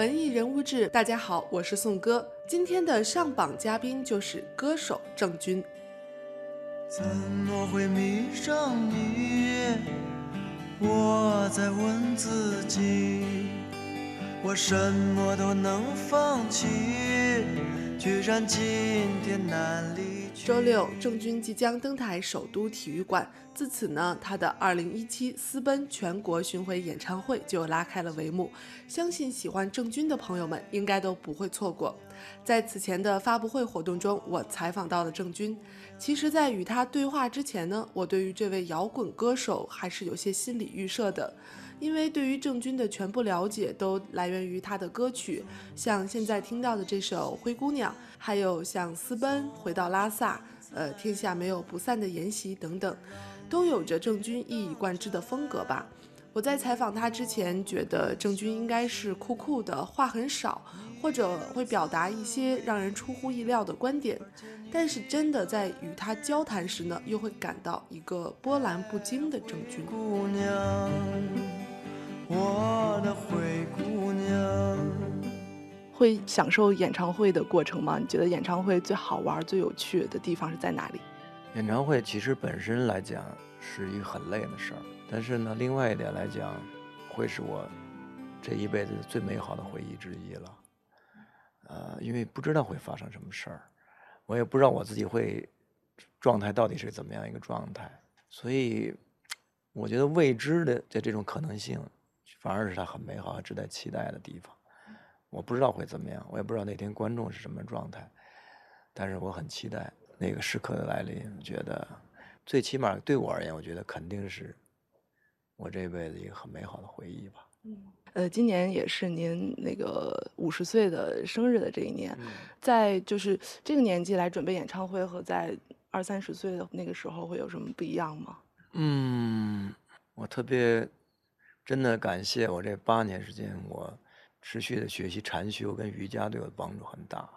文艺人物志，大家好，我是宋哥。今天的上榜嘉宾就是歌手郑钧。怎么会迷上你？我在问自己，我什么都能放弃，居然今天难离。周六，郑钧即将登台首都体育馆。自此呢，他的2017私奔全国巡回演唱会就拉开了帷幕。相信喜欢郑钧的朋友们应该都不会错过。在此前的发布会活动中，我采访到了郑钧。其实，在与他对话之前呢，我对于这位摇滚歌手还是有些心理预设的。因为对于郑钧的全部了解都来源于他的歌曲，像现在听到的这首《灰姑娘》，还有像《私奔》《回到拉萨》，呃，天下没有不散的筵席等等，都有着郑钧一以贯之的风格吧。我在采访他之前，觉得郑钧应该是酷酷的，话很少，或者会表达一些让人出乎意料的观点。但是真的在与他交谈时呢，又会感到一个波澜不惊的郑钧。姑娘。我的，会享受演唱会的过程吗？你觉得演唱会最好玩、最有趣的地方是在哪里？演唱会其实本身来讲是一个很累的事儿，但是呢，另外一点来讲，会是我这一辈子最美好的回忆之一了。呃，因为不知道会发生什么事儿，我也不知道我自己会状态到底是怎么样一个状态，所以我觉得未知的在这种可能性。反而是他很美好、值得期待的地方。我不知道会怎么样，我也不知道那天观众是什么状态，但是我很期待那个时刻的来临。觉得最起码对我而言，我觉得肯定是我这辈子一个很美好的回忆吧。嗯，呃，今年也是您那个五十岁的生日的这一年，在就是这个年纪来准备演唱会，和在二三十岁的那个时候会有什么不一样吗？嗯，我特别。真的感谢我这八年时间，我持续的学习禅修跟瑜伽，对我的帮助很大。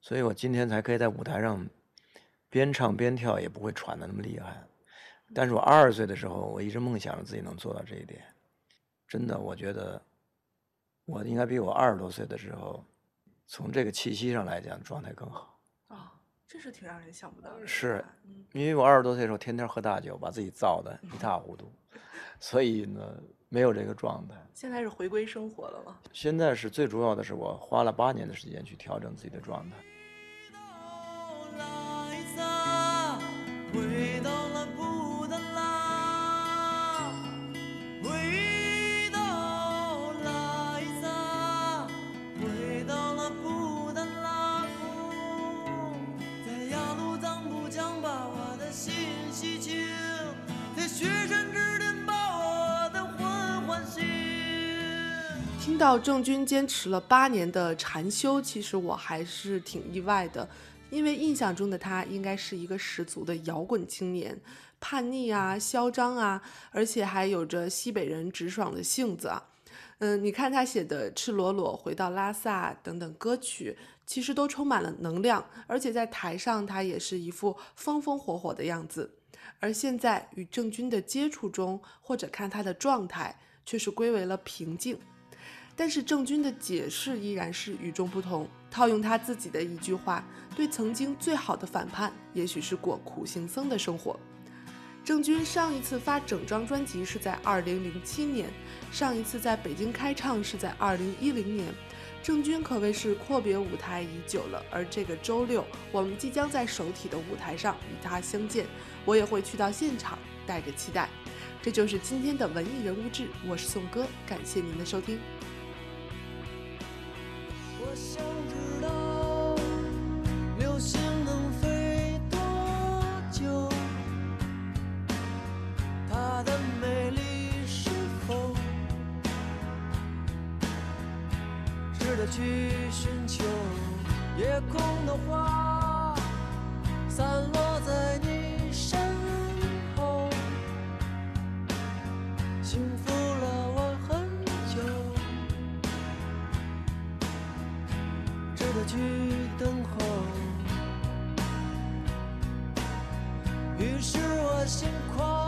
所以我今天才可以在舞台上边唱边跳，也不会喘的那么厉害。但是我二十岁的时候，我一直梦想着自己能做到这一点。真的，我觉得我应该比我二十多岁的时候，从这个气息上来讲，状态更好。啊，这是挺让人想不到的。是，因为我二十多岁的时候，天天喝大酒，把自己造的一塌糊涂。所以呢，没有这个状态。现在是回归生活了吗？现在是最主要的是，我花了八年的时间去调整自己的状态。听到郑钧坚持了八年的禅修，其实我还是挺意外的，因为印象中的他应该是一个十足的摇滚青年，叛逆啊，嚣张啊，而且还有着西北人直爽的性子啊。嗯，你看他写的《赤裸裸》《回到拉萨》等等歌曲，其实都充满了能量，而且在台上他也是一副风风火火的样子。而现在与郑钧的接触中，或者看他的状态，却是归为了平静。但是郑钧的解释依然是与众不同。套用他自己的一句话，对曾经最好的反叛，也许是过苦行僧的生活。郑钧上一次发整张专辑是在二零零七年，上一次在北京开唱是在二零一零年。郑钧可谓是阔别舞台已久了。而这个周六，我们即将在首体的舞台上与他相见，我也会去到现场，带着期待。这就是今天的文艺人物志，我是宋哥，感谢您的收听。我想知道流星能飞多久？他的美丽是否值得去寻求？夜空的花散落。去等候，于是我心狂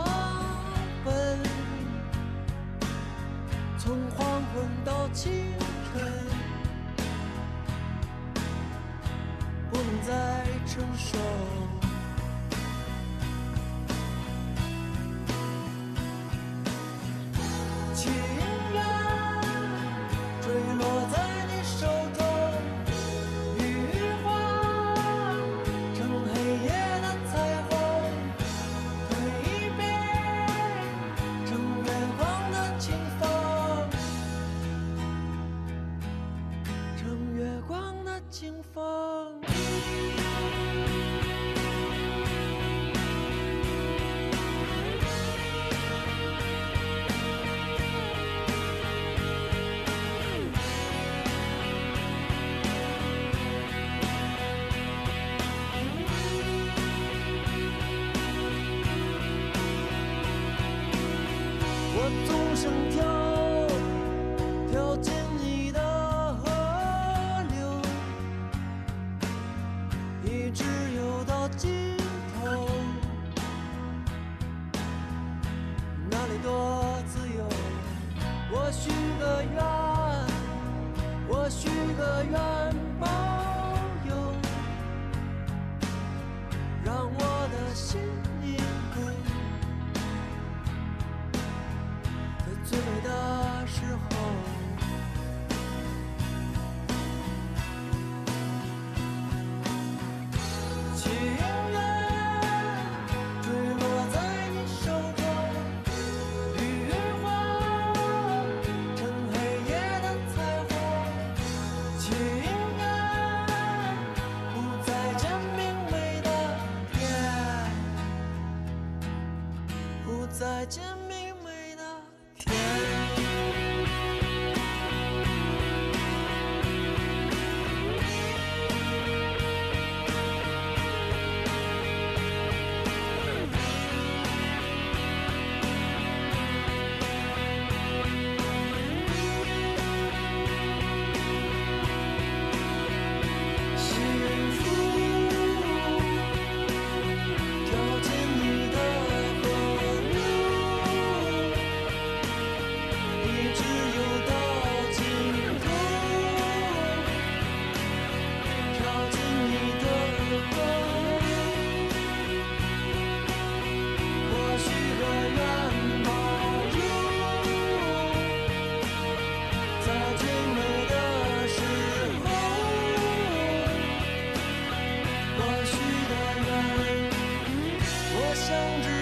清风。我纵身跳，跳不相知